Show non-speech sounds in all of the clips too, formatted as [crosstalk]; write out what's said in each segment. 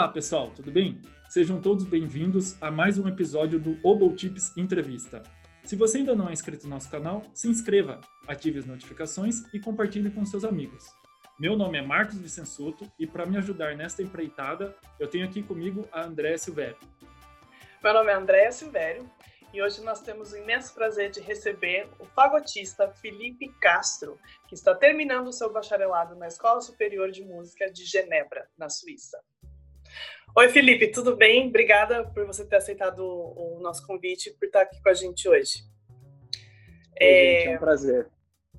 Olá, pessoal, tudo bem? Sejam todos bem-vindos a mais um episódio do Obotips Entrevista. Se você ainda não é inscrito no nosso canal, se inscreva, ative as notificações e compartilhe com seus amigos. Meu nome é Marcos Vicensuto e para me ajudar nesta empreitada, eu tenho aqui comigo a Andréa Silvério. Meu nome é Andréa Silvério e hoje nós temos o imenso prazer de receber o fagotista Felipe Castro, que está terminando o seu bacharelado na Escola Superior de Música de Genebra, na Suíça. Oi, Felipe, tudo bem? Obrigada por você ter aceitado o, nosso convite e por estar aqui com a gente hoje. Oi, é... Gente, é um prazer.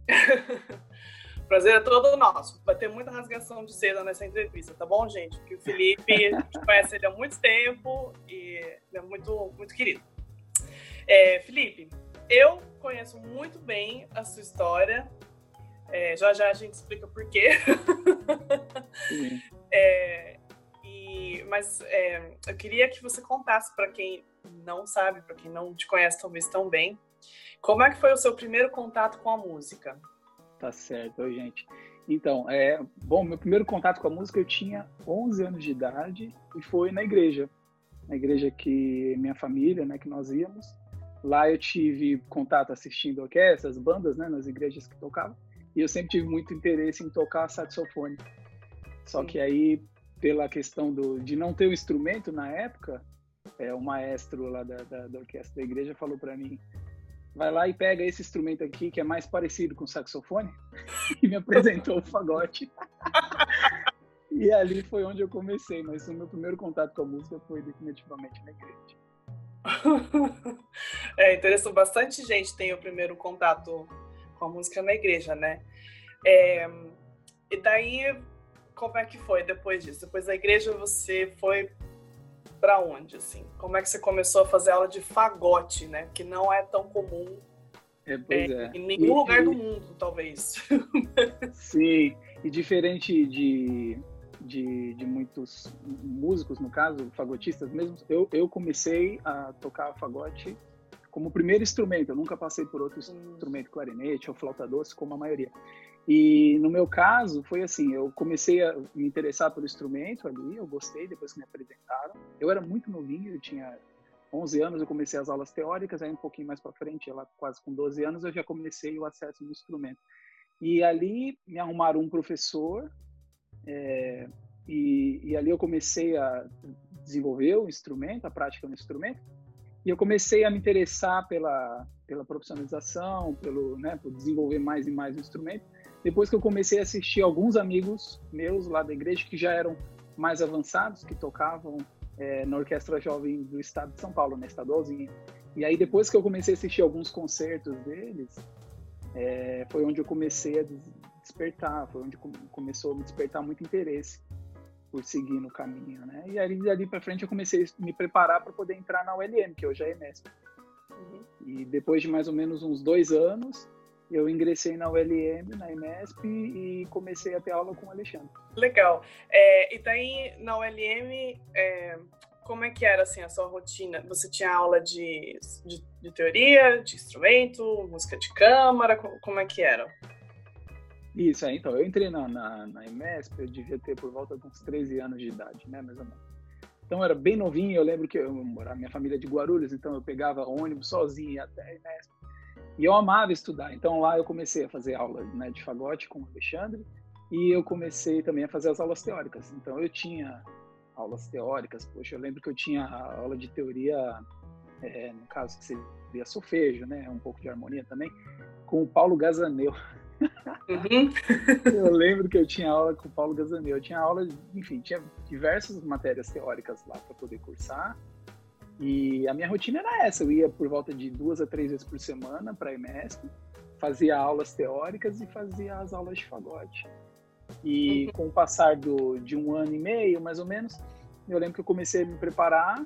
[laughs] prazer é todo nosso. Vai ter muita rasgação de seda nessa entrevista, tá bom, gente? Porque o Felipe, a gente [laughs] conhece ele há muito tempo e ele é muito, muito querido. É, Felipe, eu conheço muito bem a sua história. É, já já a gente explica por quê. [laughs] É, mas é, eu queria que você contasse para quem não sabe, para quem não te conhece talvez tão bem, como é que foi o seu primeiro contato com a música? Tá certo, Oi, gente. Então, é, bom, meu primeiro contato com a música eu tinha 11 anos de idade e foi na igreja, na igreja que minha família, né, que nós íamos. Lá eu tive contato assistindo orquestras, bandas, né, nas igrejas que tocavam. E eu sempre tive muito interesse em tocar saxofone. Só Sim. que aí pela questão do, de não ter o instrumento na época, é, o maestro lá da, da, da orquestra da igreja falou para mim, vai lá e pega esse instrumento aqui que é mais parecido com saxofone [laughs] e me apresentou o fagote. [laughs] e ali foi onde eu comecei, mas o meu primeiro contato com a música foi definitivamente na igreja. [laughs] É interessante, bastante gente tem o primeiro contato com a música na igreja, né? É, e daí como é que foi depois disso? Depois da igreja você foi para onde, assim? Como é que você começou a fazer aula de fagote, né? Que não é tão comum é, é, é. em nenhum e, lugar do mundo, talvez. [laughs] Sim, e diferente de, de, de, muitos músicos, no caso, fagotistas mesmo, eu, eu comecei a tocar fagote como primeiro instrumento. Eu nunca passei por outro instrumento, clarinete ou flauta doce, como a maioria. E no meu caso, foi assim: eu comecei a me interessar pelo instrumento ali, eu gostei depois que me apresentaram. Eu era muito novinho, eu tinha 11 anos, eu comecei as aulas teóricas, aí um pouquinho mais para frente, lá quase com 12 anos, eu já comecei o acesso no instrumento. E ali me arrumaram um professor, é, e, e ali eu comecei a desenvolver o instrumento, a prática no instrumento. E eu comecei a me interessar pela, pela profissionalização, pelo, né, por desenvolver mais e mais o instrumento depois que eu comecei a assistir alguns amigos meus lá da igreja que já eram mais avançados, que tocavam é, na Orquestra Jovem do Estado de São Paulo, na estadualzinha. E aí depois que eu comecei a assistir alguns concertos deles, é, foi onde eu comecei a despertar, foi onde começou a me despertar muito interesse por seguir no caminho, né? E aí dali para frente eu comecei a me preparar para poder entrar na ULM, que hoje é a EMESP. Uhum. E depois de mais ou menos uns dois anos, eu ingressei na ULM, na IMESP e comecei a ter aula com o Alexandre. Legal. É, e daí na ULM, é, como é que era assim a sua rotina? Você tinha aula de, de, de teoria, de instrumento, música de câmara, como é que era? Isso, é, então, eu entrei na, na, na eu devia ter por volta de uns 13 anos de idade, né, mais ou menos. Então eu era bem novinho, eu lembro que eu morava minha família é de Guarulhos, então eu pegava ônibus sozinho até a IMESP e eu amava estudar. Então lá eu comecei a fazer aula né, de fagote com o Alexandre e eu comecei também a fazer as aulas teóricas. Então eu tinha aulas teóricas. Poxa, eu lembro que eu tinha aula de teoria, é, no caso que seria solfejo, né, um pouco de harmonia também, com o Paulo Gazaneu. Uhum. [laughs] eu lembro que eu tinha aula com o Paulo Gazaneu. Eu tinha aula, enfim, tinha diversas matérias teóricas lá para poder cursar. E a minha rotina era essa, eu ia por volta de duas a três vezes por semana para a EMESP, fazia aulas teóricas e fazia as aulas de fagote. E uhum. com o passar do, de um ano e meio, mais ou menos, eu lembro que eu comecei a me preparar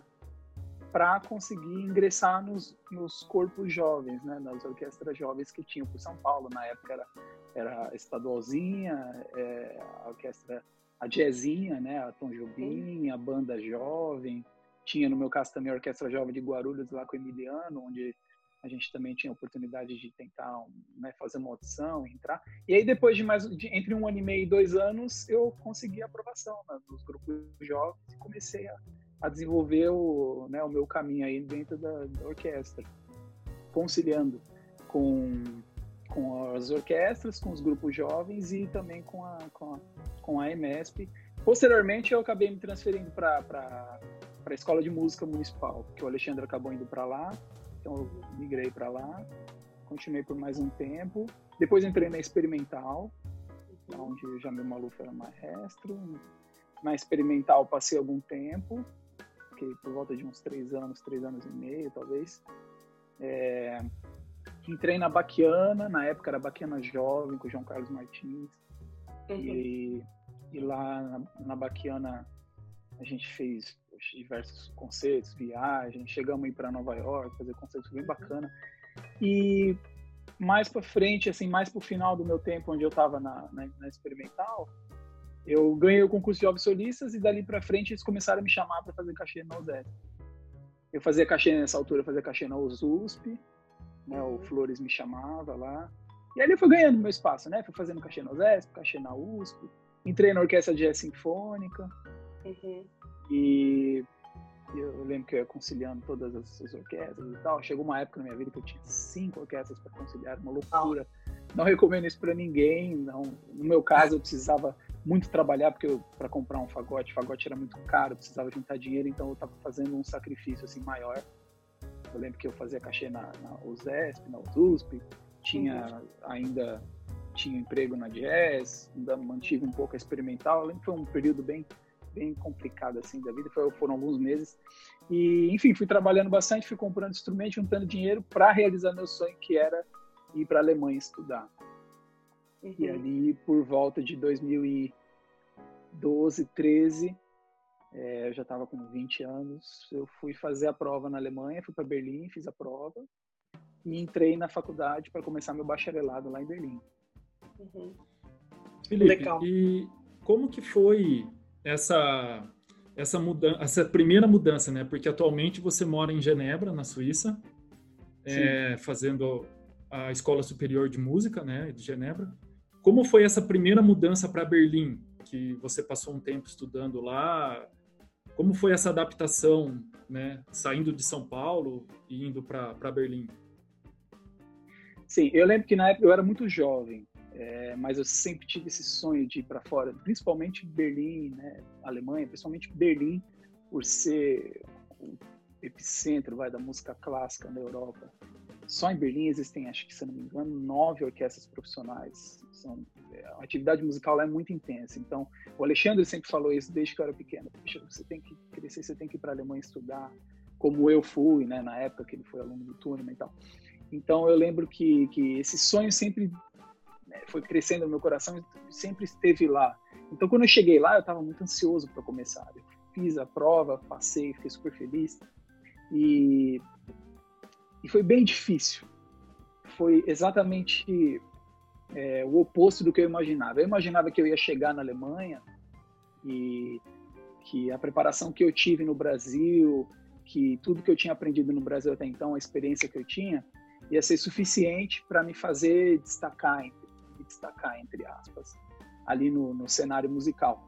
para conseguir ingressar nos, nos corpos jovens, né, nas orquestras jovens que tinham por São Paulo. Na época era, era estadualzinha, é, a orquestra, a jazzinha, né, a Tom Jobim, a banda jovem, tinha, no meu caso, também a Orquestra Jovem de Guarulhos, lá com o Emiliano, onde a gente também tinha a oportunidade de tentar né, fazer uma audição, entrar. E aí depois de mais de, entre um ano e meio e dois anos, eu consegui a aprovação né, nos grupos jovens e comecei a, a desenvolver o, né, o meu caminho aí dentro da, da orquestra, conciliando com com as orquestras, com os grupos jovens e também com a, com a, com a EMESP. Posteriormente, eu acabei me transferindo para a Escola de Música Municipal, porque o Alexandre acabou indo para lá então eu migrei para lá, continuei por mais um tempo. Depois entrei na experimental, onde o Jamil Maluf era maestro. Na experimental passei algum tempo, fiquei por volta de uns três anos, três anos e meio, talvez. É, entrei na Baquiana, na época era Baquiana Jovem, com o João Carlos Martins. Uhum. E, e, lá na, na Baquiana a gente fez diversos concertos, viagens, chegamos a ir para Nova York, fazer concertos bem bacana. E mais para frente, assim, mais para o final do meu tempo, onde eu estava na, na, na, experimental, eu ganhei o concurso de jovens solistas e dali para frente eles começaram a me chamar para fazer cachê na USESP. Eu fazia cachê nessa altura, eu fazia cachê na USP, né, o Flores me chamava lá. E ali eu fui ganhando meu espaço, né? Fui fazendo cachê na USESP, cachê na USP, entrei na orquestra de jazz sinfônica. Uhum. E eu lembro que eu ia conciliando todas as, orquestras e tal. Chegou uma época na minha vida que eu tinha cinco orquestras para conciliar, uma loucura. Não recomendo isso para ninguém. Não. No meu caso, eu precisava muito trabalhar porque para comprar um fagote, fagote era muito caro, precisava juntar dinheiro, então eu estava fazendo um sacrifício assim maior. Eu lembro que eu fazia cachê na, na USESP, na USP, tinha uhum. ainda tinha emprego na Jazz, ainda mantive um pouco a experimental. Eu lembro que foi um período bem bem complicada assim da vida, foi, foram alguns meses. E, enfim, fui trabalhando bastante, fui comprando instrumentos, juntando dinheiro para realizar meu sonho, que era ir para a Alemanha estudar. Uhum. E ali, por volta de 2012, 13, é, eu já estava com 20 anos, eu fui fazer a prova na Alemanha, fui para Berlim, fiz a prova e entrei na faculdade para começar meu bacharelado lá em Berlim. Uhum. Felipe, Legal. e como que foi essa essa mudança, essa primeira mudança, né? Porque atualmente você mora em Genebra, na Suíça, é, fazendo a Escola Superior de Música, né, de Genebra. Como foi essa primeira mudança para Berlim, que você passou um tempo estudando lá? Como foi essa adaptação, né, saindo de São Paulo e indo para Berlim? Sim, eu lembro que na época eu era muito jovem. É, mas eu sempre tive esse sonho de ir para fora, principalmente Berlim, né, Alemanha, principalmente Berlim, por ser o epicentro vai, da música clássica na Europa. Só em Berlim existem, acho que se não me engano, nove orquestras profissionais. São, é, a atividade musical é muito intensa. Então, o Alexandre sempre falou isso desde que eu era pequeno. Você tem que crescer, você tem que ir para a Alemanha estudar, como eu fui, né, na época que ele foi aluno do Túnel e tal. Então, eu lembro que, que esse sonho sempre né, foi crescendo no meu coração e sempre esteve lá. Então, quando eu cheguei lá, eu estava muito ansioso para começar. Eu fiz a prova, passei, fiquei super feliz. E, e foi bem difícil. Foi exatamente é, o oposto do que eu imaginava. Eu imaginava que eu ia chegar na Alemanha e que a preparação que eu tive no Brasil, que tudo que eu tinha aprendido no Brasil até então, a experiência que eu tinha, ia ser suficiente para me fazer destacar destacar, entre aspas, ali no, no cenário musical.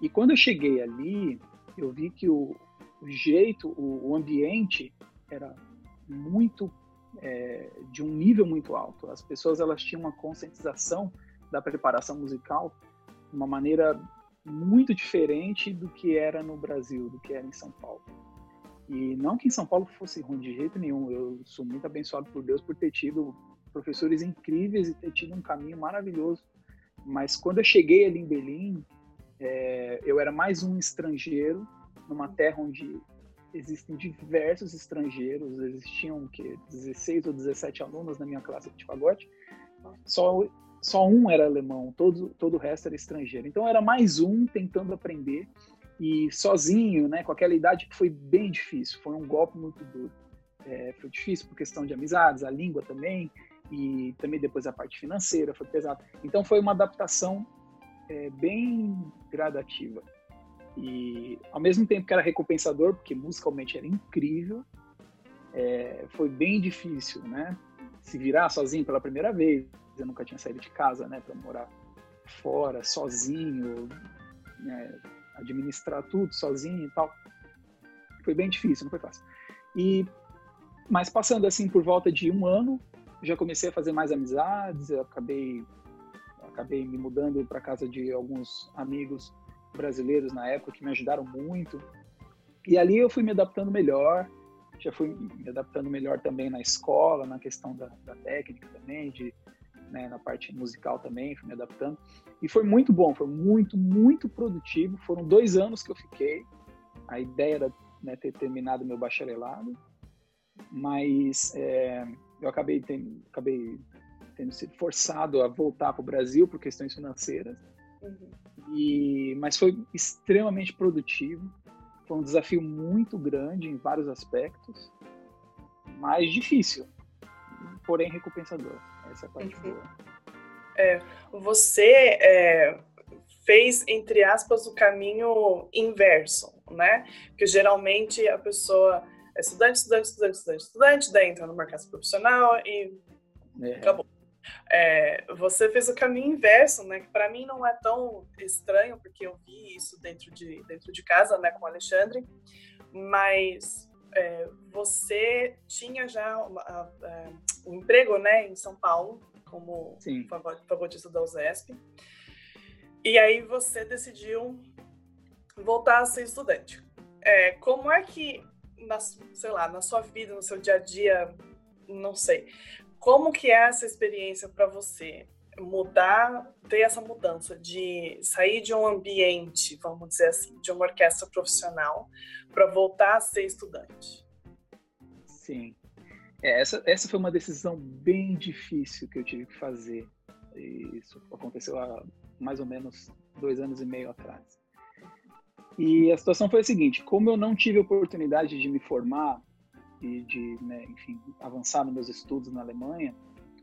E quando eu cheguei ali, eu vi que o, o jeito, o, o, ambiente era muito é, de um nível muito alto. As pessoas elas tinham uma conscientização da preparação musical de uma maneira muito diferente do que era no Brasil, do que era em São Paulo. E não que em São Paulo fosse ruim de jeito nenhum. Eu sou muito abençoado por Deus por ter tido professores incríveis e ter tido um caminho maravilhoso. Mas quando eu cheguei ali em Berlim, é, eu era mais um estrangeiro numa terra onde existem diversos estrangeiros, existiam que 16 ou 17 alunos na minha classe de fagote. Só só um era alemão, todo todo o resto era estrangeiro. Então era mais um tentando aprender e sozinho, né, com aquela idade que foi bem difícil, foi um golpe muito duro. É, foi difícil por questão de amizades, a língua também, e também depois a parte financeira foi pesada. Então foi uma adaptação é, bem gradativa. E ao mesmo tempo que era recompensador, porque musicalmente era incrível, é, foi bem difícil, né? Se virar sozinho pela primeira vez, eu nunca tinha saído de casa, né, para morar fora, sozinho, né, administrar tudo sozinho e tal. Foi bem difícil, não foi fácil. E mas passando assim por volta de um ano, já comecei a fazer mais amizades, eu acabei acabei me mudando para casa de alguns amigos brasileiros na época que me ajudaram muito. E ali eu fui me adaptando melhor, já fui me adaptando melhor também na escola, na questão da, da técnica também, de, né, na parte musical também, fui me adaptando. E foi muito bom, foi muito, muito produtivo. Foram dois anos que eu fiquei. A ideia era né, ter terminado meu bacharelado, mas é, eu acabei acabei tendo sido forçado a voltar para o Brasil por questões financeiras. Uhum. E, mas foi extremamente produtivo. Foi um desafio muito grande em vários aspectos, mas difícil, porém recompensador. Essa é a parte uhum. boa. É, você é, fez, entre aspas, o caminho inverso, né? Porque geralmente a pessoa é estudante, estudante, estudante, estudante, estudante, daí entra no mercado profissional e é. acabou. É, você fez o caminho inverso, né? Que para mim não é tão estranho, porque eu vi isso dentro de, dentro de casa, né, com o Alexandre, mas é, você tinha já uma, um emprego, né, em São Paulo, como favorita da USESP, e aí você decidiu voltar a ser estudante. É, como é que, na, sei lá, na sua vida, no seu dia a dia, não sei, como que é essa experiência para você? Mudar, ter essa mudança de sair de um ambiente, vamos dizer assim, de uma orquestra profissional, para voltar a ser estudante. Sim. É, essa, essa foi uma decisão bem difícil que eu tive que fazer. Isso aconteceu há mais ou menos dois anos e meio atrás. E a situação foi a seguinte: como eu não tive oportunidade de me formar e de, né, enfim, avançar nos meus estudos na Alemanha,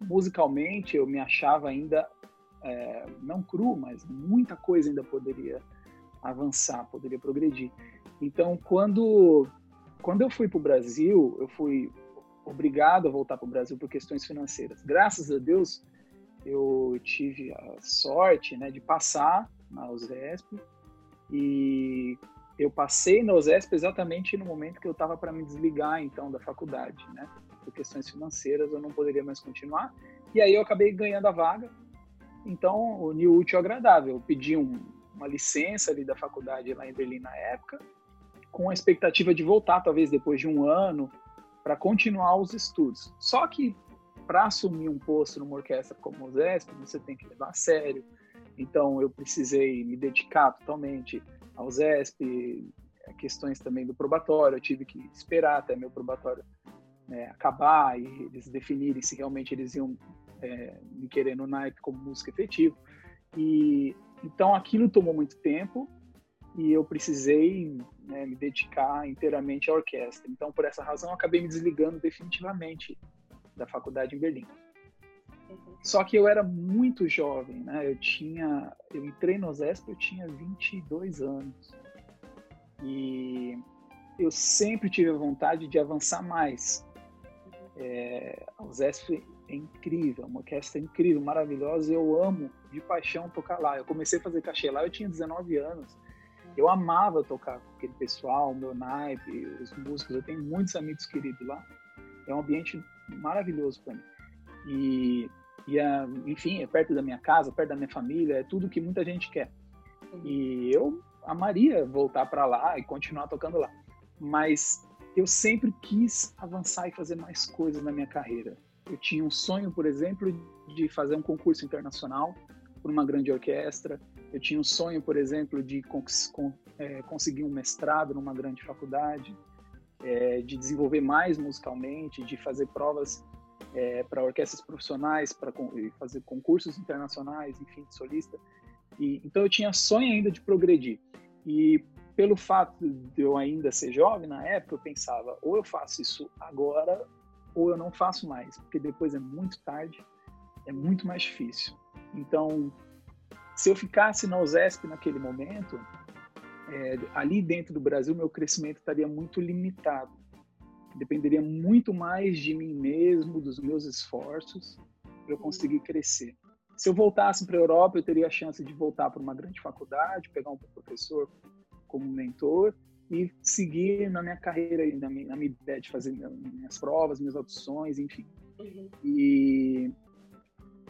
musicalmente eu me achava ainda é, não cru, mas muita coisa ainda poderia avançar, poderia progredir. Então, quando quando eu fui para o Brasil, eu fui obrigado a voltar para o Brasil por questões financeiras. Graças a Deus, eu tive a sorte, né, de passar na USESP e eu passei na OSESP exatamente no momento que eu estava para me desligar, então, da faculdade, né? Por questões financeiras, eu não poderia mais continuar. E aí eu acabei ganhando a vaga. Então, o New Útil Agradável. Eu pedi um, uma licença ali da faculdade lá em Berlim na época, com a expectativa de voltar, talvez depois de um ano, para continuar os estudos. Só que, para assumir um posto numa orquestra como o OSESP, você tem que levar a sério. Então, eu precisei me dedicar totalmente ao ZESP, é, questões também do probatório, eu tive que esperar até meu probatório é, acabar e eles definirem se realmente eles iam é, me querer no naipe como músico efetivo. E então aquilo tomou muito tempo e eu precisei né, me dedicar inteiramente à orquestra. Então por essa razão eu acabei me desligando definitivamente da faculdade em Berlim. Só que eu era muito jovem, né? Eu tinha, eu entrei no ZESP, eu tinha 22 anos. E eu sempre tive a vontade de avançar mais. É, o ZESP é incrível, uma orquestra incrível, maravilhosa. Eu amo de paixão tocar lá. Eu comecei a fazer cachê lá, eu tinha 19 anos. Eu amava tocar com aquele pessoal, o meu naipe, os músicos. Eu tenho muitos amigos queridos lá. É um ambiente maravilhoso para mim. E e, a, enfim, é perto da minha casa, perto da minha família, é tudo que muita gente quer. E eu amaria voltar para lá e continuar tocando lá. Mas eu sempre quis avançar e fazer mais coisas na minha carreira. Eu tinha um sonho, por exemplo, de fazer um concurso internacional por uma grande orquestra. Eu tinha um sonho, por exemplo, de é, conseguir um mestrado numa grande faculdade, é, de desenvolver mais musicalmente, de fazer provas é, para orquestras profissionais, para fazer concursos internacionais, enfim, de solista. E, então eu tinha sonho ainda de progredir. E pelo fato de eu ainda ser jovem na época, eu pensava, ou eu faço isso agora, ou eu não faço mais, porque depois é muito tarde, é muito mais difícil. Então, se eu ficasse na USESP naquele momento, é, ali dentro do Brasil, meu crescimento estaria muito limitado dependeria muito mais de mim mesmo, dos meus esforços, para eu conseguir crescer. Se eu voltasse para a Europa, eu teria a chance de voltar para uma grande faculdade, pegar um professor como mentor e seguir na minha carreira, na minha, na minha ideia de fazer minhas provas, minhas audições, enfim. Uhum. E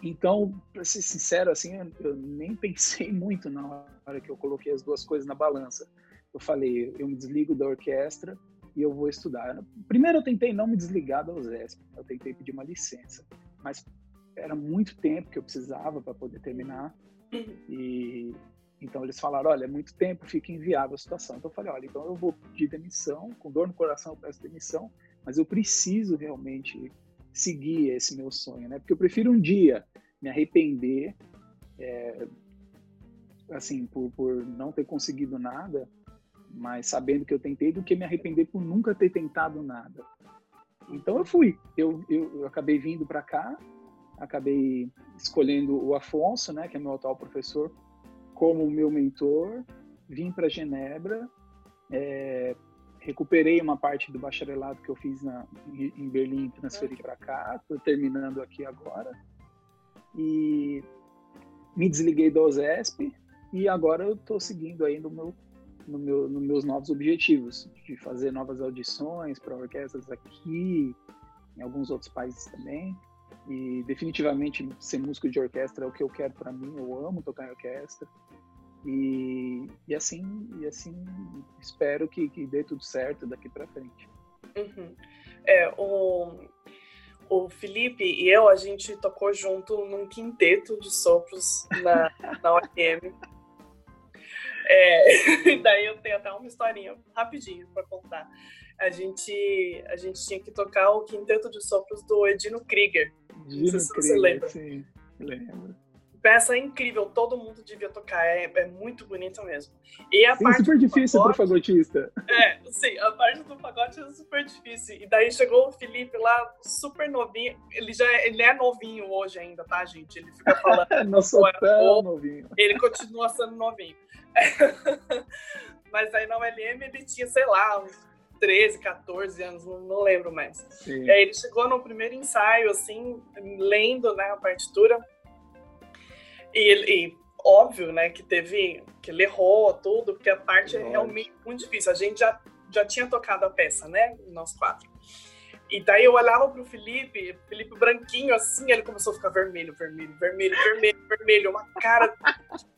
então, para ser sincero, assim, eu nem pensei [laughs] muito na hora que eu coloquei as duas coisas na balança. Eu falei, eu me desligo da orquestra e eu vou estudar. Primeiro eu tentei não me desligar da USESP, eu tentei pedir uma licença, mas era muito tempo que eu precisava para poder terminar e então eles falaram, olha, é muito tempo, fica inviável a situação. Então eu falei, olha, então eu vou pedir demissão, com dor no coração eu peço demissão, mas eu preciso realmente seguir esse meu sonho, né? Porque eu prefiro um dia me arrepender, é, assim, por, por não ter conseguido nada, mas sabendo que eu tentei, do que me arrepender por nunca ter tentado nada. Então eu fui. Eu, eu, eu acabei vindo para cá, acabei escolhendo o Afonso, né, que é meu atual professor, como meu mentor. Vim para Genebra, é, recuperei uma parte do bacharelado que eu fiz na, em Berlim, transferi para cá, estou terminando aqui agora. E me desliguei da OSESP e agora eu estou seguindo aí no meu no meu, nos meus novos objetivos, de fazer novas audições para orquestras aqui, em alguns outros países também. E definitivamente ser músico de orquestra é o que eu quero para mim. Eu amo tocar em orquestra. E, e assim, e assim espero que, que dê tudo certo daqui para frente. Uhum. É, o, o Felipe e eu, a gente tocou junto num quinteto de sopros na, na ORM. [laughs] É, e [laughs] daí eu tenho até uma historinha rapidinho para contar. A gente, a gente tinha que tocar o quinteto de sopros do Edino Krieger. Edino Krieger, você lembra. Sim, lembro. Peça incrível, todo mundo devia tocar, é, é muito bonita mesmo. E a sim, parte super difícil para fagotista. É, sim, a parte do pagote é super difícil. E daí chegou o Felipe lá, super novinho. Ele já é, ele é novinho hoje ainda, tá, gente? Ele fica falando. [laughs] Não sou tão novinho. Ele continua sendo novinho. [laughs] Mas aí na ULM ele tinha, sei lá, uns 13, 14 anos, não, não lembro mais. Sim. E aí ele chegou no primeiro ensaio, assim, lendo né, a partitura. E, e óbvio, né, que teve, que ele errou tudo, porque a parte é realmente muito difícil. A gente já, já tinha tocado a peça, né, nós quatro. E daí eu olhava pro Felipe, Felipe branquinho assim, ele começou a ficar vermelho, vermelho, vermelho, vermelho, vermelho, uma cara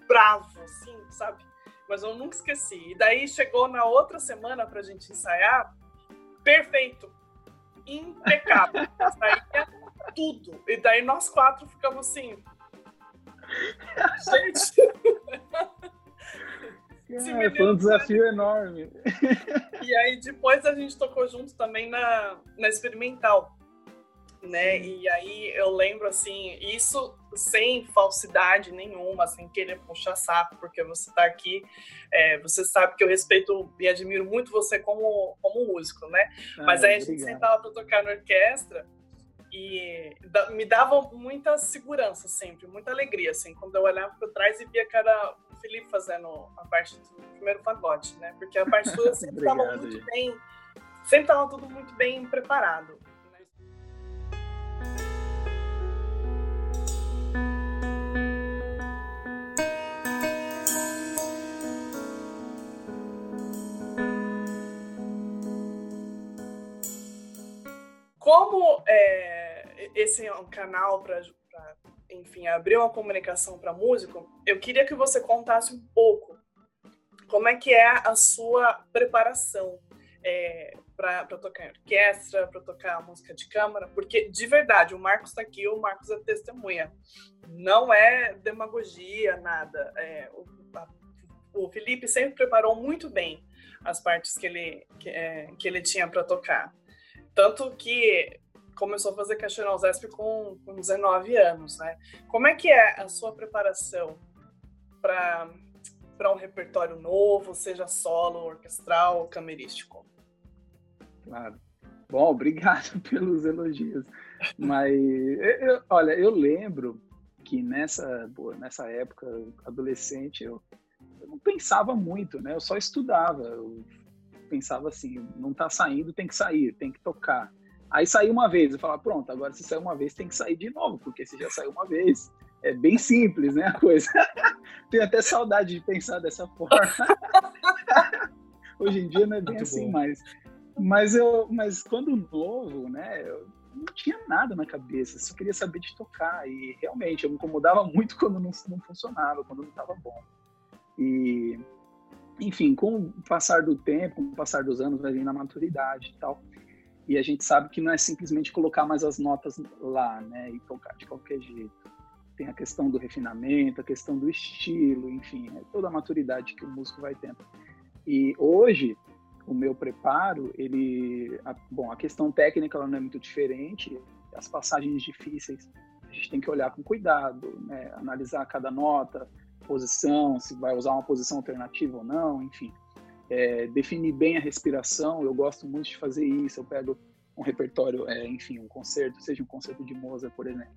bravo, assim, sabe? Mas eu nunca esqueci. E daí chegou na outra semana pra gente ensaiar, perfeito, impecável, saía tudo. E daí nós quatro ficamos assim, gente. É, foi um desafio enorme. E aí depois a gente tocou junto também na, na experimental, né? E aí eu lembro assim, isso sem falsidade nenhuma, sem querer puxar saco, porque você tá aqui, é, você sabe que eu respeito e admiro muito você como, como músico, né? Ah, Mas aí a gente sentava para tocar na orquestra e me dava muita segurança sempre, muita alegria, assim, quando eu olhava para trás e via era o Felipe fazendo a parte do primeiro pagode, né? Porque a partitura [laughs] sempre estava muito gente. bem, sempre estava tudo muito bem preparado. Como é, esse é um canal para, enfim, abrir uma comunicação para músico, eu queria que você contasse um pouco como é que é a sua preparação é, para tocar em orquestra, para tocar música de câmara, porque de verdade, o Marcos está aqui, o Marcos é testemunha. Não é demagogia, nada. É, o, a, o, Felipe sempre preparou muito bem as partes que ele, que, é, que ele tinha para tocar. Tanto que começou a fazer Caixa Zesp com, com 19 anos, né? Como é que é a sua preparação para para um repertório novo, seja solo, orquestral, camerístico? Claro. Bom, obrigado [laughs] pelos elogios. Mas, eu, olha, eu lembro que nessa, boa, nessa época, adolescente, eu, eu, não pensava muito, né? Eu só estudava. Eu pensava assim, não tá saindo, tem que sair, tem que tocar. Aí saiu uma vez, eu falava, pronto, agora se saiu uma vez, tem que sair de novo, porque se já saiu uma vez, é bem simples, né, a coisa. [laughs] Tenho até saudade de pensar dessa [laughs] forma. Hoje em dia não é bem Muito assim bom. mais. Mas eu, mas quando novo, né, eu não tinha nada na cabeça, só queria saber de tocar e realmente eu me incomodava [laughs] muito quando não, não funcionava, quando não estava bom. E enfim, com o passar do tempo, com o passar dos anos, vai vindo a maturidade e tal. E a gente sabe que não é simplesmente colocar mais as notas lá, né, e tocar de qualquer jeito. Tem a questão do refinamento, a questão do estilo, enfim, é toda a maturidade que o músico vai tendo. E hoje, o meu preparo, ele, a, bom, a questão técnica ela não é muito diferente, as passagens difíceis a gente tem que olhar com cuidado, né, analisar cada nota, posição, se vai usar uma posição alternativa ou não, enfim. É, definir bem a respiração, eu gosto muito de fazer isso. Eu pego um repertório, é, enfim, um concerto, seja um concerto de Mozart, por exemplo,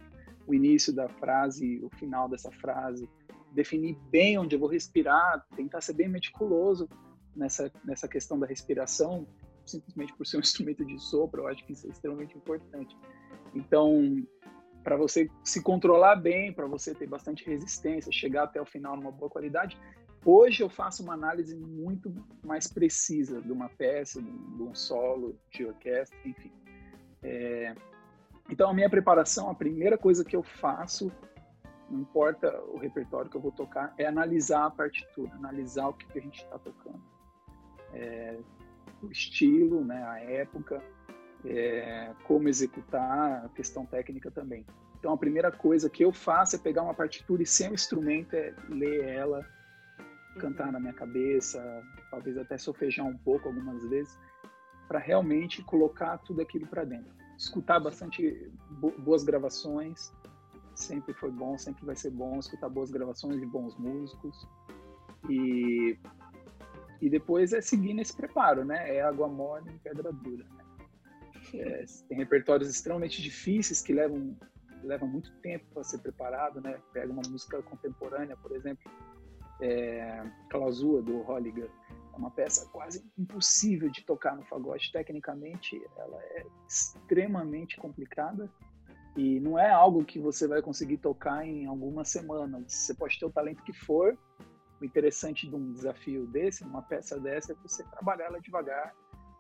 o início da frase, o final dessa frase, definir bem onde eu vou respirar, tentar ser bem meticuloso nessa, nessa questão da respiração, simplesmente por ser um [laughs] instrumento de sopro, eu acho que isso é extremamente importante. Então, para você se controlar bem, para você ter bastante resistência, chegar até o final numa boa qualidade. Hoje eu faço uma análise muito mais precisa de uma peça, de um solo, de orquestra, enfim. É... Então a minha preparação, a primeira coisa que eu faço, não importa o repertório que eu vou tocar, é analisar a partitura, analisar o que, que a gente está tocando. É... O estilo, né, a época, é, como executar, a questão técnica também. Então, a primeira coisa que eu faço é pegar uma partitura e sem o instrumento é ler ela, cantar na minha cabeça, talvez até sofejar um pouco algumas vezes, para realmente colocar tudo aquilo para dentro. Escutar bastante boas gravações, sempre foi bom, sempre vai ser bom escutar boas gravações de bons músicos. E, e depois é seguir nesse preparo, né? É água mole em pedra dura. Né? É, tem repertórios extremamente difíceis que levam levam muito tempo para ser preparado, né? Pega uma música contemporânea, por exemplo, é, Clausura do Holliger, é uma peça quase impossível de tocar no fagote. Tecnicamente, ela é extremamente complicada e não é algo que você vai conseguir tocar em algumas semanas. Você pode ter o talento que for. O interessante de um desafio desse, uma peça dessa, é você trabalhar ela devagar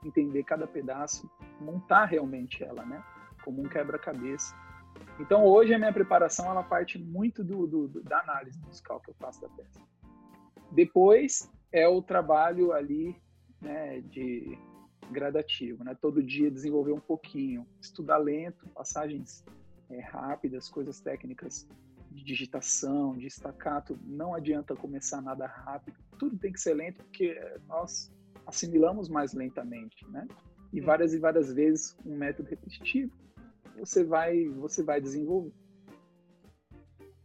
entender cada pedaço, montar realmente ela, né? Como um quebra-cabeça. Então hoje a minha preparação ela parte muito do, do, do, da análise musical que eu faço da peça. Depois é o trabalho ali, né, de gradativo, né? Todo dia desenvolver um pouquinho, estudar lento, passagens é, rápidas, coisas técnicas de digitação, de estacato. Não adianta começar nada rápido. Tudo tem que ser lento porque nós assimilamos mais lentamente, né? E várias e várias vezes um método repetitivo você vai você vai desenvolver.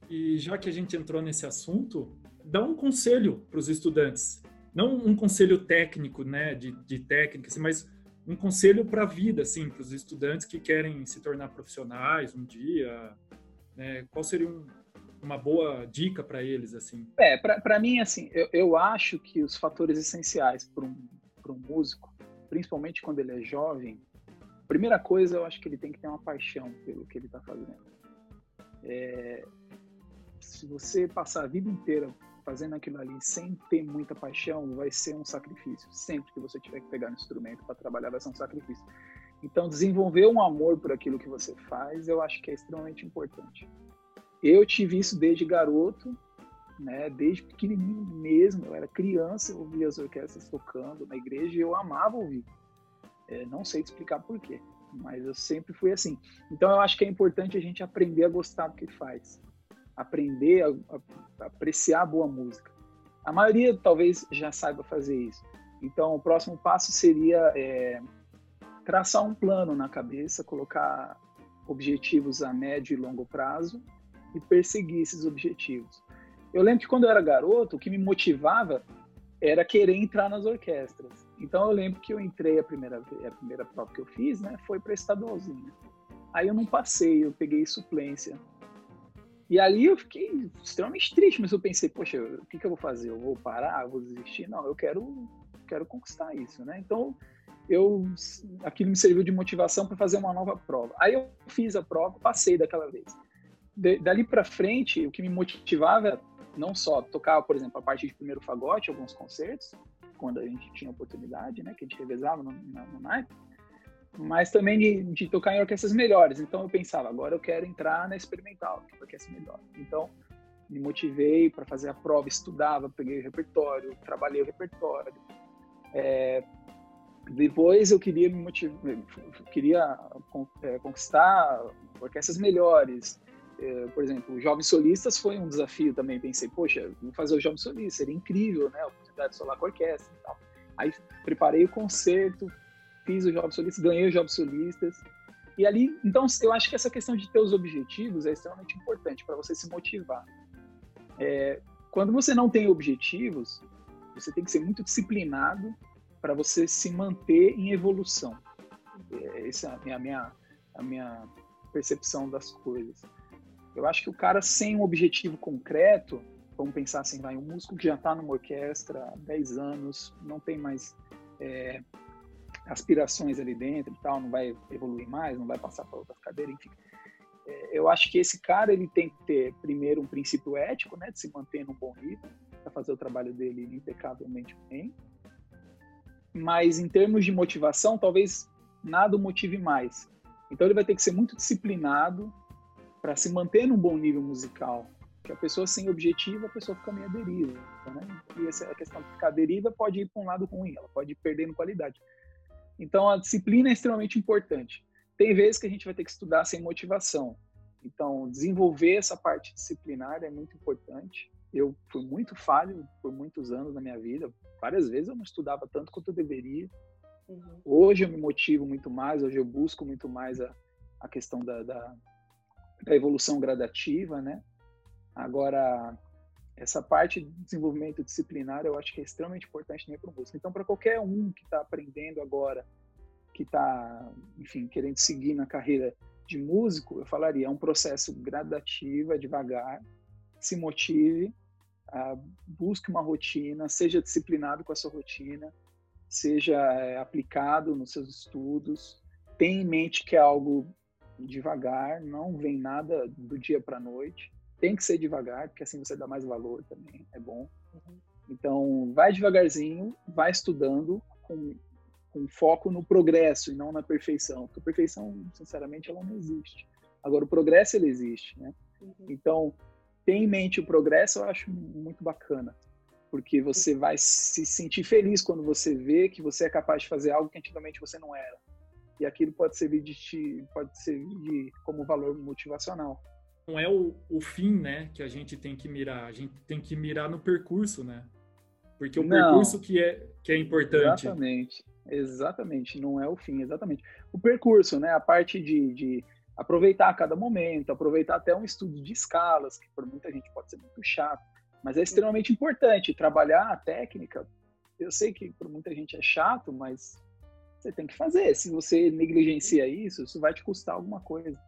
E já que a gente entrou nesse assunto, dá um conselho para os estudantes, não um conselho técnico, né, de, de técnica, assim, mas um conselho para a vida, assim, para os estudantes que querem se tornar profissionais um dia. Né? Qual seria um, uma boa dica para eles, assim? É, para mim, assim, eu, eu acho que os fatores essenciais para um, um músico, principalmente quando ele é jovem, primeira coisa, eu acho que ele tem que ter uma paixão pelo que ele está fazendo. É, se você passar a vida inteira fazendo aquilo ali sem ter muita paixão, vai ser um sacrifício. Sempre que você tiver que pegar um instrumento para trabalhar, vai ser um sacrifício. Então, desenvolver um amor por aquilo que você faz, eu acho que é extremamente importante. Eu tive isso desde garoto, né? Desde pequenininho mesmo, eu era criança, eu ouvia as orquestras tocando na igreja e eu amava ouvir. É, não sei te explicar por quê, mas eu sempre fui assim. Então eu acho que é importante a gente aprender a gostar do que faz, aprender a, a, apreciar boa música. A maioria talvez já saiba fazer isso. Então o próximo passo seria é, traçar um plano na cabeça, colocar objetivos a médio e longo prazo e perseguir esses objetivos. Eu lembro que quando eu era garoto, o que me motivava era querer entrar nas orquestras. Então eu lembro que eu entrei a primeira a primeira prova que eu fiz, né, foi para estadualzinha. Aí eu não passei, eu peguei suplência. E ali eu fiquei extremamente triste, mas eu pensei, poxa, o que, que eu vou fazer? Eu vou parar? Eu vou desistir? Não, eu quero quero conquistar isso, né? Então, eu aquilo me serviu de motivação para fazer uma nova prova. Aí eu fiz a prova, passei daquela vez. De, dali para frente, o que me motivava não só tocar, por exemplo, a parte de primeiro fagote, alguns concertos, quando a gente tinha oportunidade, né, que a gente revezava no, no, no mas também de, de, tocar em orquestras melhores. Então eu pensava, agora eu quero entrar na experimental, que é orquestra melhor. Então me motivei para fazer a prova, estudava, peguei o repertório, trabalhei o repertório. É, depois eu queria me motivar, queria é, conquistar orquestras melhores. É, por exemplo, Jovens Solistas foi um desafio também. Pensei, poxa, vou fazer o Jovens Solistas, seria incrível, né? A oportunidade de solar com orquestra e tal. Aí preparei o concerto, fiz o Jovens Solistas, ganhei os Jovens Solistas. E ali, então, eu acho que essa questão de ter os objetivos é extremamente importante para você se motivar. É, quando você não tem objetivos, você tem que ser muito disciplinado para você se manter em evolução. É, essa é a minha, a minha percepção das coisas. Eu acho que o cara sem um objetivo concreto, vamos pensar assim, vai um músico que já está numa orquestra há 10 anos, não tem mais é, aspirações ali dentro e tal, não vai evoluir mais, não vai passar para outras cadeiras, enfim. É, eu acho que esse cara ele tem que ter primeiro um princípio ético, né, de se manter num bom nível para fazer o trabalho dele impecavelmente bem. Mas em termos de motivação, talvez nada o motive mais. Então ele vai ter que ser muito disciplinado para se manter num bom nível musical. Porque a pessoa sem objetivo, a pessoa fica meio deriva, né? E essa questão de ficar deriva pode ir para um lado ruim, ela pode ir perdendo qualidade. Então a disciplina é extremamente importante. Tem vezes que a gente vai ter que estudar sem motivação. Então, desenvolver essa parte disciplinar é muito importante. Eu fui muito falho por muitos anos na minha vida. Várias vezes eu não estudava tanto quanto eu deveria. Uhum. Hoje eu me motivo muito mais, hoje eu busco muito mais a, a questão da, da, da evolução gradativa, né? Agora, essa parte de desenvolvimento disciplinar eu acho que é extremamente importante também para o músico. Então, para qualquer um que está aprendendo agora que está, enfim, querendo seguir na carreira de músico, eu falaria, é um processo gradativo, é devagar, se motive, uh, busque uma rotina, seja disciplinado com a sua rotina, seja é, aplicado nos seus estudos, tenha em mente que é algo devagar, não vem nada do dia para a noite, tem que ser devagar, porque assim você dá mais valor também, é bom. Uhum. Então, vai devagarzinho, vai estudando com com foco no progresso e não na perfeição. Porque a perfeição, sinceramente, ela não existe. Agora, o progresso, ele existe, né? Uhum. Então, ter em mente o progresso, eu acho muito bacana. Porque você vai se sentir feliz quando você vê que você é capaz de fazer algo que antigamente você não era. E aquilo pode servir de, pode servir de, como valor motivacional. Não é o, o fim, né, que a gente tem que mirar. A gente tem que mirar no percurso, né? Porque o não, percurso que é, que é importante. Exatamente. Exatamente, não é o fim, exatamente. O percurso, né? A parte de, de aproveitar cada momento, aproveitar até um estudo de escalas, que por muita gente pode ser muito chato, mas é extremamente importante trabalhar a técnica. Eu sei que por muita gente é chato, mas você tem que fazer. Se você negligencia isso, isso vai te custar alguma coisa.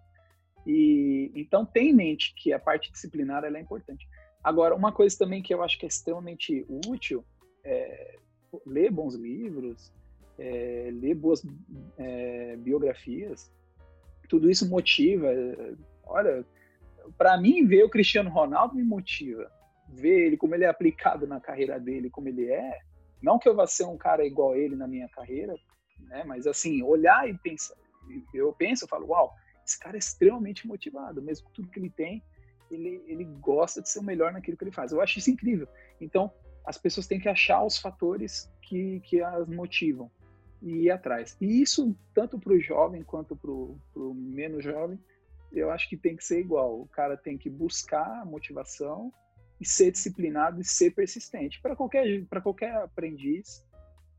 E então tem em mente que a parte disciplinar é importante. Agora, uma coisa também que eu acho que é extremamente útil é ler bons livros, é, ler boas é, biografias, tudo isso motiva. Olha, para mim, ver o Cristiano Ronaldo me motiva. Ver ele, como ele é aplicado na carreira dele, como ele é. Não que eu vá ser um cara igual ele na minha carreira, né? mas assim, olhar e pensar. Eu penso, eu falo, uau, esse cara é extremamente motivado, mesmo com tudo que ele tem, ele, ele gosta de ser o melhor naquilo que ele faz. Eu acho isso incrível. Então, as pessoas têm que achar os fatores que, que as motivam e ir atrás. E isso, tanto para o jovem quanto para o menos jovem, eu acho que tem que ser igual. O cara tem que buscar a motivação e ser disciplinado e ser persistente. Para qualquer, qualquer aprendiz,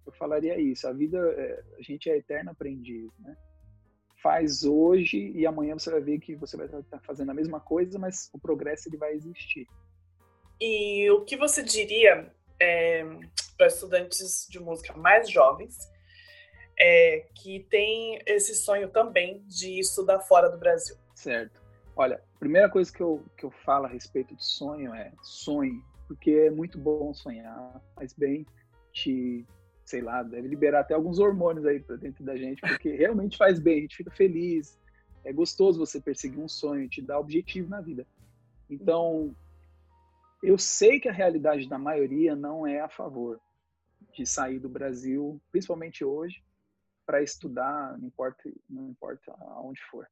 eu falaria isso. A vida, é, a gente é eterno aprendiz, né? Faz hoje e amanhã você vai ver que você vai estar fazendo a mesma coisa, mas o progresso ele vai existir. E o que você diria é, para estudantes de música mais jovens é, que tem esse sonho também de estudar fora do Brasil. Certo. Olha, a primeira coisa que eu, que eu falo a respeito de sonho é sonhe, porque é muito bom sonhar, faz bem, te, sei lá, deve liberar até alguns hormônios aí para dentro da gente, porque realmente faz bem, a gente fica feliz. É gostoso você perseguir um sonho, te dá objetivo na vida. Então, eu sei que a realidade da maioria não é a favor de sair do Brasil, principalmente hoje, para estudar, não importa, não importa aonde for,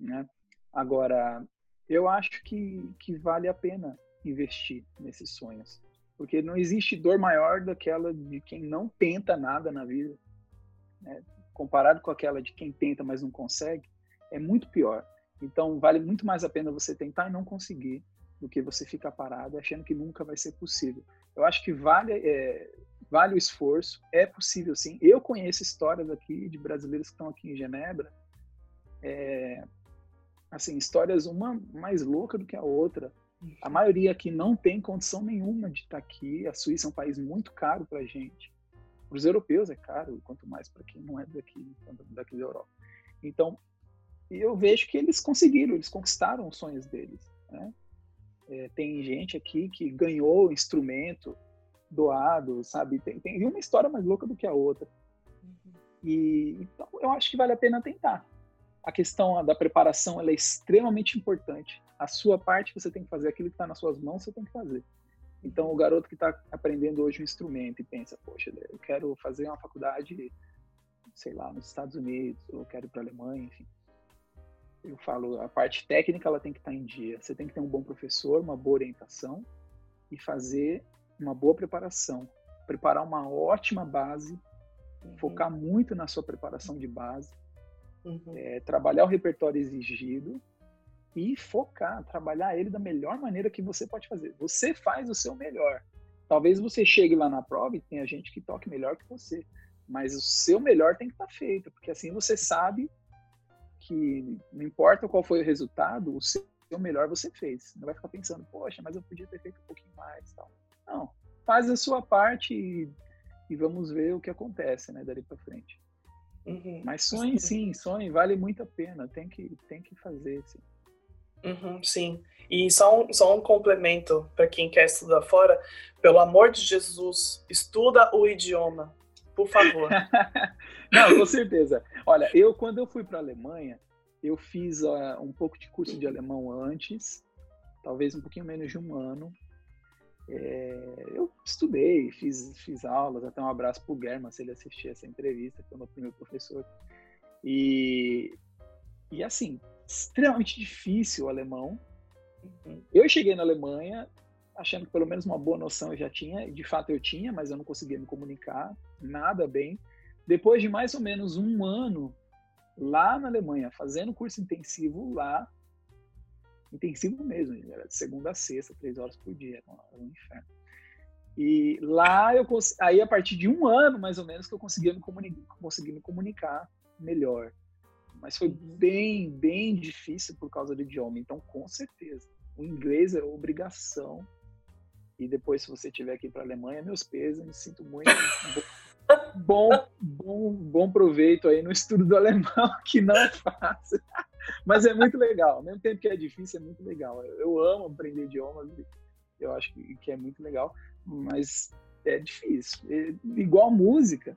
né? Agora, eu acho que, que vale a pena investir nesses sonhos. Porque não existe dor maior daquela de quem não tenta nada na vida. Né? Comparado com aquela de quem tenta, mas não consegue, é muito pior. Então, vale muito mais a pena você tentar e não conseguir do que você ficar parado achando que nunca vai ser possível. Eu acho que vale, é, vale o esforço, é possível sim. Eu conheço histórias aqui de brasileiros que estão aqui em Genebra, é, assim, histórias uma mais louca do que a outra. A maioria aqui não tem condição nenhuma de estar aqui. A Suíça é um país muito caro para a gente. Para os europeus é caro, quanto mais para quem não é daqui, daqui da Europa. Então, eu vejo que eles conseguiram, eles conquistaram os sonhos deles. Né? É, tem gente aqui que ganhou instrumento doado, sabe? Tem, tem uma história mais louca do que a outra. E então eu acho que vale a pena tentar a questão da preparação é extremamente importante. A sua parte você tem que fazer, aquilo que está nas suas mãos você tem que fazer. Então, o garoto que está aprendendo hoje um instrumento e pensa, poxa, eu quero fazer uma faculdade, sei lá, nos Estados Unidos, ou quero ir para a Alemanha, enfim. Eu falo, a parte técnica ela tem que estar tá em dia. Você tem que ter um bom professor, uma boa orientação e fazer uma boa preparação. Preparar uma ótima base, uhum. focar muito na sua preparação de base Uhum. É, trabalhar o repertório exigido e focar, trabalhar ele da melhor maneira que você pode fazer. Você faz o seu melhor. Talvez você chegue lá na prova e tenha gente que toque melhor que você, mas o seu melhor tem que estar feito, porque assim você sabe que não importa qual foi o resultado, o seu melhor você fez. Não vai ficar pensando, poxa, mas eu podia ter feito um pouquinho mais, tal. Não, faz a sua parte e, e vamos ver o que acontece, né, dali para frente. Uhum. Mas sonhe sim, sonhe, vale muito a pena, tem que, tem que fazer, sim. Uhum, sim. E só um, só um complemento para quem quer estudar fora, pelo amor de Jesus, estuda o idioma, por favor. [laughs] Não, com certeza. Olha, eu quando eu fui para a Alemanha, eu fiz uh, um pouco de curso de alemão antes, talvez um pouquinho menos de um ano, é, eu estudei, fiz, fiz aulas, até um abraço para o German, se ele assistir essa entrevista, que foi o meu primeiro professor. E, e assim, extremamente difícil o alemão. Eu cheguei na Alemanha achando que pelo menos uma boa noção eu já tinha, de fato eu tinha, mas eu não conseguia me comunicar nada bem. Depois de mais ou menos um ano lá na Alemanha, fazendo curso intensivo lá, intensivo mesmo, era de segunda a sexta, três horas por dia, era um inferno. E lá eu aí a partir de um ano mais ou menos que eu conseguia me comunicar, consegui me comunicar melhor. Mas foi bem, bem difícil por causa do idioma. Então, com certeza, o inglês é obrigação. E depois, se você tiver aqui para a Alemanha, meus pesos, me sinto muito [laughs] bom, bom, bom proveito aí no estudo do alemão, [laughs] que não é fácil. Mas é muito legal. Ao mesmo tempo que é difícil, é muito legal. Eu, amo aprender idiomas. Eu acho que, é muito legal. Mas é difícil. Igual música,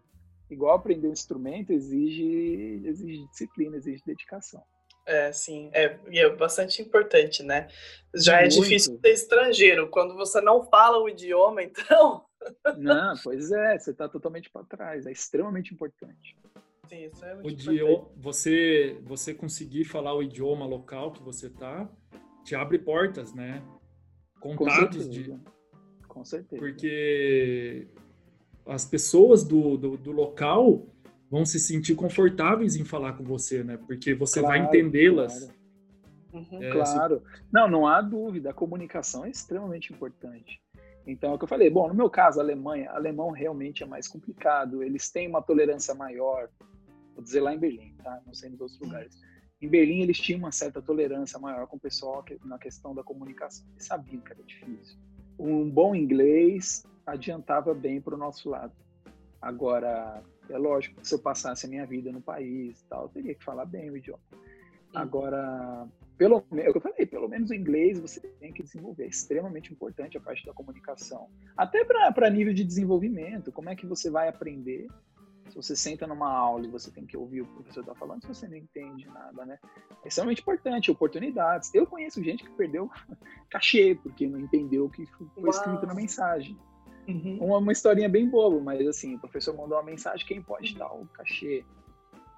igual aprender um instrumento, exige, exige disciplina, exige dedicação. É, sim. É, e é bastante importante, né? Já é Muito. é difícil ser estrangeiro. Quando você não fala o idioma, então. [laughs] Não, pois é, você está totalmente para trás. É extremamente importante. Sim, isso é muito o idioma, você, você conseguir falar o idioma local que você tá, te abre portas, né? Contatos Com de. Com certeza. Porque as pessoas do, do, do, local vão se sentir confortáveis em falar com você, né? Porque você claro, vai entendê-las. Claro. Uhum, é, claro. Se... Não, não há dúvida. A comunicação é extremamente importante. Então, é o que eu falei. Bom, no meu caso, a Alemanha, alemão realmente é mais complicado. Eles têm uma tolerância maior vou dizer lá em Berlim, tá? Não sei nos outros lugares. Em Berlim eles tinham uma certa tolerância maior com o pessoal na questão da comunicação. Eles sabiam que era difícil. Um bom inglês adiantava bem para o nosso lado. Agora, é lógico que se eu passasse a minha vida no país, tal, eu teria que falar bem o idioma. Agora, pelo menos, é eu falei, pelo menos o inglês você tem que desenvolver. É extremamente importante a parte da comunicação. Até para nível de desenvolvimento, como é que você vai aprender se você senta numa aula e você tem que ouvir o professor está falando, se você não entende nada, né? É extremamente importante, oportunidades. Eu conheço gente que perdeu [laughs] cachê porque não entendeu o que foi escrito Uau. na mensagem. Uhum. Uma, uma historinha bem boba, mas assim, o professor mandou uma mensagem, quem pode dar o cachê?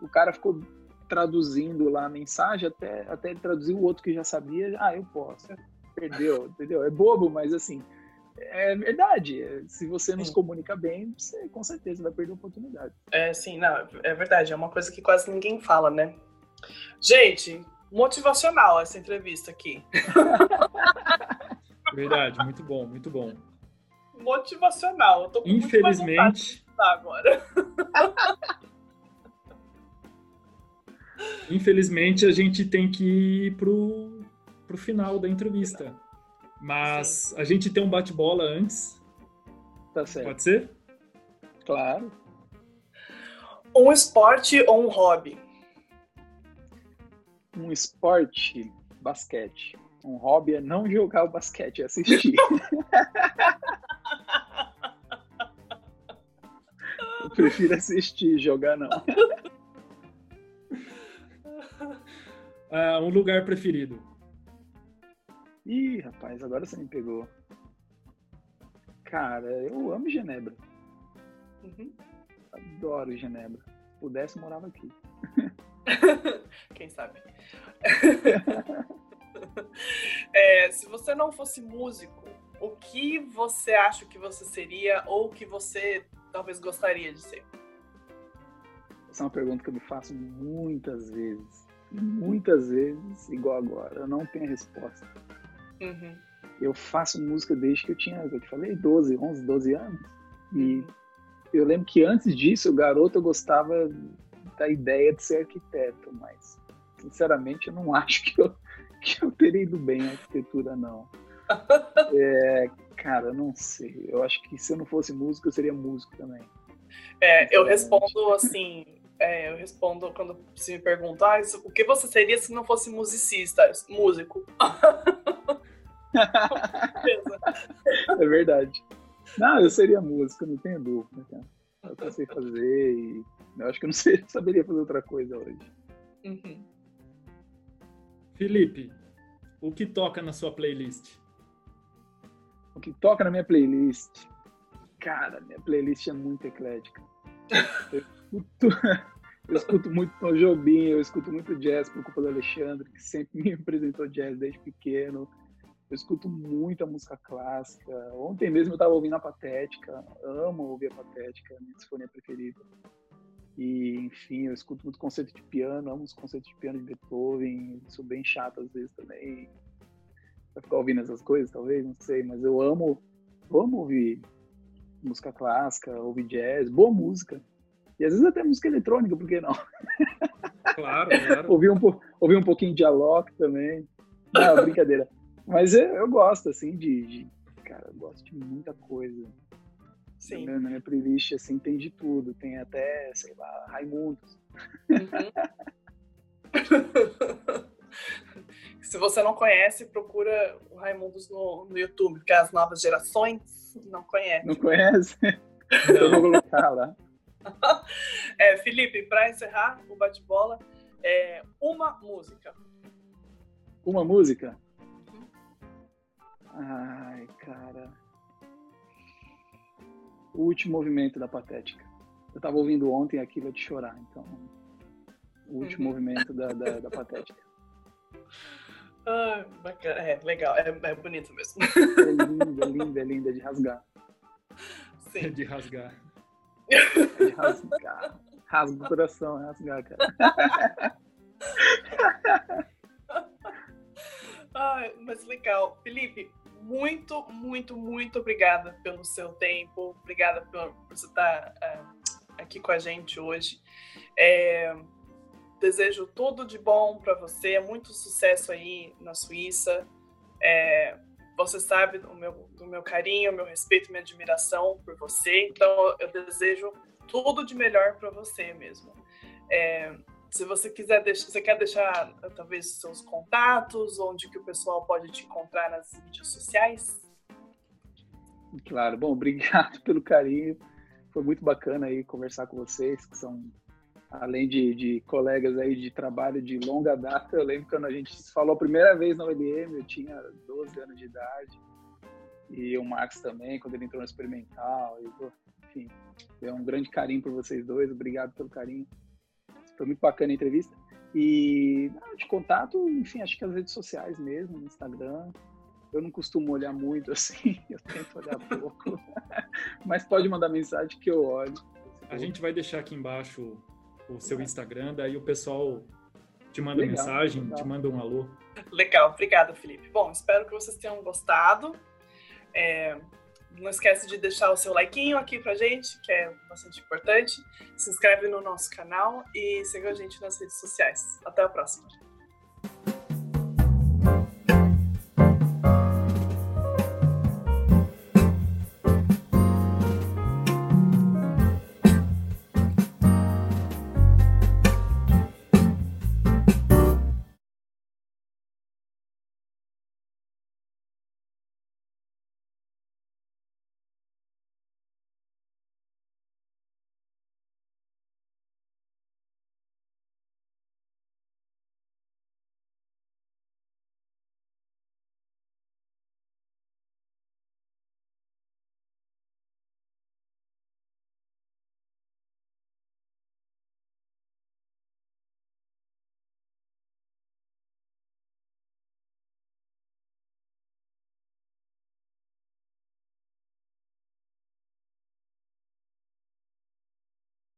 O cara ficou traduzindo lá a mensagem até, até ele traduzir o outro que já sabia, ah, eu posso. Perdeu, entendeu? É bobo, mas assim, é verdade. Se você não sim. se comunica bem, você com certeza vai perder a oportunidade. É, sim, não, é verdade. É uma coisa que quase ninguém fala, né? Gente, motivacional essa entrevista aqui. [laughs] Verdade, muito bom, muito bom. Motivacional. Eu tô com Infelizmente. agora. Infelizmente, a gente tem que ir pro, pro final da entrevista. Mas Sim. a gente tem um bate-bola antes. Tá certo. Pode ser? Claro. Um esporte ou um hobby? Um esporte, basquete. Um hobby é não jogar o basquete, é assistir. Eu prefiro assistir, jogar não. Uh, um lugar preferido? Ih, rapaz, agora você me pegou. Cara, eu amo Genebra. Uhum. Adoro Genebra. Se pudesse, morava aqui. [laughs] Quem sabe? [laughs] é, se você não fosse músico, o que você acha que você seria ou que você talvez gostaria de ser? Essa é uma pergunta que eu me faço muitas vezes. Muitas vezes, igual agora. Eu não tenho resposta. Uhum. Eu faço música desde que eu tinha, eu te falei, 12, 11, 12 anos. E uhum. eu lembro que antes disso, o garoto, eu gostava da ideia de ser arquiteto, mas sinceramente eu não [laughs] acho que eu, que eu teria ido bem na arquitetura, não. [laughs] é, cara, eu não sei. Eu acho que se eu não fosse músico, eu seria músico também. É, eu respondo assim, é, eu respondo quando se me perguntam, ah, o que você seria se não fosse musicista? Músico. [laughs] é verdade. Não, eu seria músico, não tenho dúvida. Cara. Eu sei fazer e eu acho que eu não [laughs] sei, saberia fazer outra coisa hoje. Uhum. Felipe, o que toca na sua playlist? O que toca na minha playlist? Cara, minha playlist é muito eclética. Eu escuto, [laughs] eu escuto muito Tom Jobim, eu escuto muito jazz por culpa do Alexandre, que sempre me [laughs] apresentou jazz desde pequeno. Eu escuto muita música clássica. Ontem mesmo eu estava ouvindo a Patética. Amo ouvir a Patética, minha sinfonia preferida. E, enfim, eu escuto muito concerto de piano, amo os concertos de piano de Beethoven. Sou bem chato às vezes também. Vai ficar ouvindo essas coisas, talvez, não sei. Mas eu amo, eu amo ouvir música clássica, ouvir jazz, boa música. E às vezes até música eletrônica, por que não? Claro, claro. [laughs] ouvir, um, ouvir um pouquinho de Alok também. Não, brincadeira. Mas eu, eu gosto, assim, de, de, Cara, eu gosto de muita coisa. Sim. Na, na minha playlist, assim, tem de tudo. Tem até, sei lá, Raimundos. Uhum. [laughs] Se você não conhece, procura o Raimundos no, no YouTube, porque as novas gerações não conhecem. Não conhece? [laughs] Então eu vou colocar lá. É, Felipe, para encerrar o bate-bola, é uma música. Uma música? Ai, cara. O último movimento da Patética. Eu tava ouvindo ontem aquilo de chorar, então. O último uhum. movimento da, da, da Patética. [laughs] Ah, bacana. É, legal. É, é bonito mesmo. É linda, é linda, é linda de rasgar. Sim. De rasgar. de rasgar. Rasga o coração, rasgar, cara. Ai, [laughs] mas legal. Felipe, muito, muito, muito obrigada pelo seu tempo, obrigada por, por você estar uh, aqui com a gente hoje. É, desejo tudo de bom para você, muito sucesso aí na Suíça. É, você sabe do meu, do meu carinho, meu respeito, minha admiração por você, então eu desejo tudo de melhor para você mesmo. É, se você quiser deixar, você quer deixar talvez seus contatos, onde que o pessoal pode te encontrar nas mídias sociais? Claro, bom, obrigado [laughs] pelo carinho. Foi muito bacana aí conversar com vocês, que são além de, de, colegas aí de trabalho de longa data, eu lembro quando a gente falou a primeira vez na OLM, eu tinha 12 anos de idade, e o Max também, quando ele entrou no experimental, enfim, é um grande carinho por vocês dois, obrigado pelo carinho. Foi muito bacana a entrevista. E de contato, enfim, acho que as redes sociais mesmo, no Instagram. Eu não costumo olhar muito [laughs] assim, eu tento olhar [laughs] pouco. [laughs] Mas pode mandar mensagem que eu olho. A gente vai deixar aqui embaixo o seu Instagram, daí o pessoal te manda legal, mensagem, legal. te manda um alô. Legal, obrigada, Felipe. Bom, espero que vocês tenham gostado. É, não esquece de deixar o seu like aqui pra gente, que é bastante importante. Se inscreve no nosso canal e siga a gente nas redes sociais. Até a próxima.